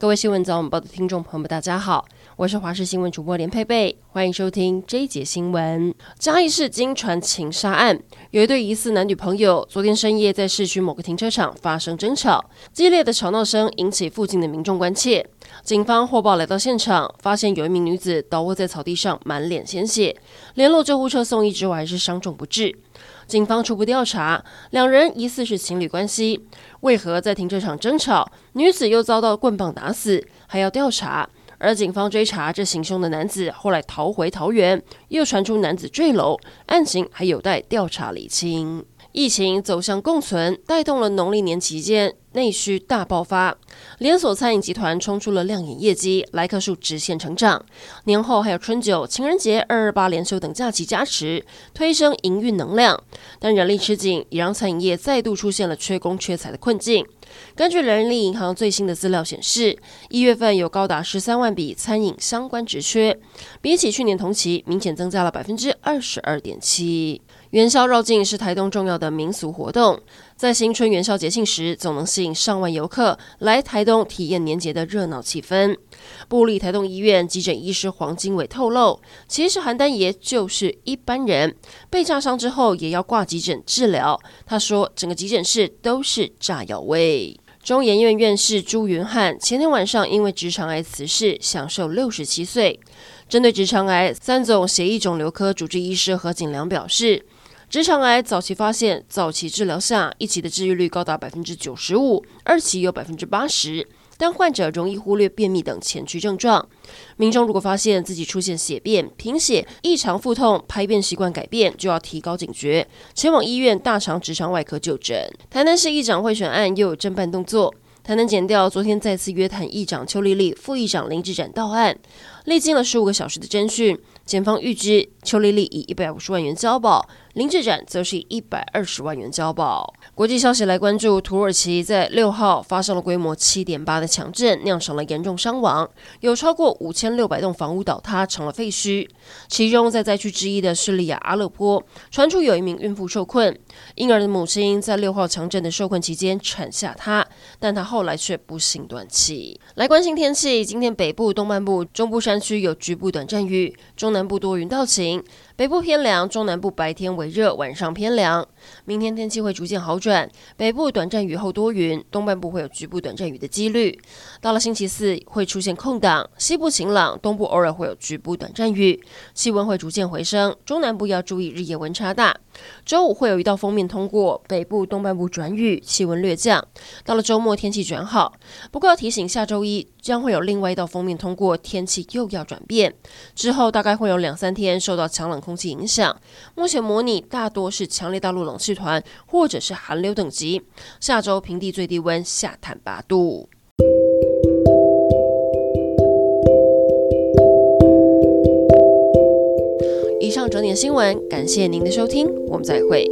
各位新闻早晚报的听众朋友们，大家好，我是华视新闻主播连佩佩，欢迎收听这一节新闻。嘉义市惊传情杀案，有一对疑似男女朋友，昨天深夜在市区某个停车场发生争吵，激烈的吵闹声引起附近的民众关切。警方获报来到现场，发现有一名女子倒卧在草地上，满脸鲜血，联络救护车送医之后还是伤重不治。警方初步调查，两人疑似是情侣关系。为何在停车场争吵，女子又遭到棍棒打死，还要调查。而警方追查这行凶的男子，后来逃回桃园，又传出男子坠楼，案情还有待调查理清。疫情走向共存，带动了农历年期间内需大爆发，连锁餐饮集团冲出了亮眼业绩，来客数直线成长。年后还有春酒、情人节、二二八连休等假期加持，推升营运能量。但人力吃紧，也让餐饮业再度出现了缺工缺财的困境。根据人力银行最新的资料显示，一月份有高达十三万笔餐饮相关职缺，比起去年同期明显增加了百分之二十二点七。元宵绕境是台东重要的民俗活动，在新春元宵节庆时，总能吸引上万游客来台东体验年节的热闹气氛。部立台东医院急诊医师黄金伟透露，其实韩丹爷就是一般人，被炸伤之后也要挂急诊治疗。他说，整个急诊室都是炸药味。中研院院士朱云汉前天晚上因为直肠癌辞世，享寿六十七岁。针对直肠癌，三总协议肿瘤科主治医师何景良表示。直肠癌早期发现、早期治疗下，一期的治愈率高达百分之九十五，二期有百分之八十，但患者容易忽略便秘等前驱症状。民众如果发现自己出现血便、贫血、异常腹痛、排便习惯改变，就要提高警觉，前往医院大肠直肠外科就诊。台南市议长贿选案又有侦办动作，台南检调昨天再次约谈议长邱丽丽、副议长林志展到案。历经了十五个小时的侦讯，检方预知邱丽丽以一百五十万元交保，林志展则是以一百二十万元交保。国际消息来关注，土耳其在六号发生了规模七点八的强震，酿成了严重伤亡，有超过五千六百栋房屋倒塌成了废墟。其中在灾区之一的叙利亚阿勒颇，传出有一名孕妇受困，婴儿的母亲在六号强震的受困期间产下她，但她后来却不幸断气。来关心天气，今天北部、东半部、中部山区有局部短暂雨，中南部多云到晴。北部偏凉，中南部白天微热，晚上偏凉。明天天气会逐渐好转，北部短暂雨后多云，东半部会有局部短暂雨的几率。到了星期四会出现空档，西部晴朗，东部偶尔会有局部短暂雨，气温会逐渐回升。中南部要注意日夜温差大。周五会有一道锋面通过，北部东半部转雨，气温略降。到了周末天气转好，不过要提醒下周一将会有另外一道锋面通过，天气又要转变。之后大概会有两三天受到强冷空气影响，目前模拟大多是强烈大陆冷气团或者是寒流等级。下周平地最低温下探八度。以上整点新闻，感谢您的收听，我们再会。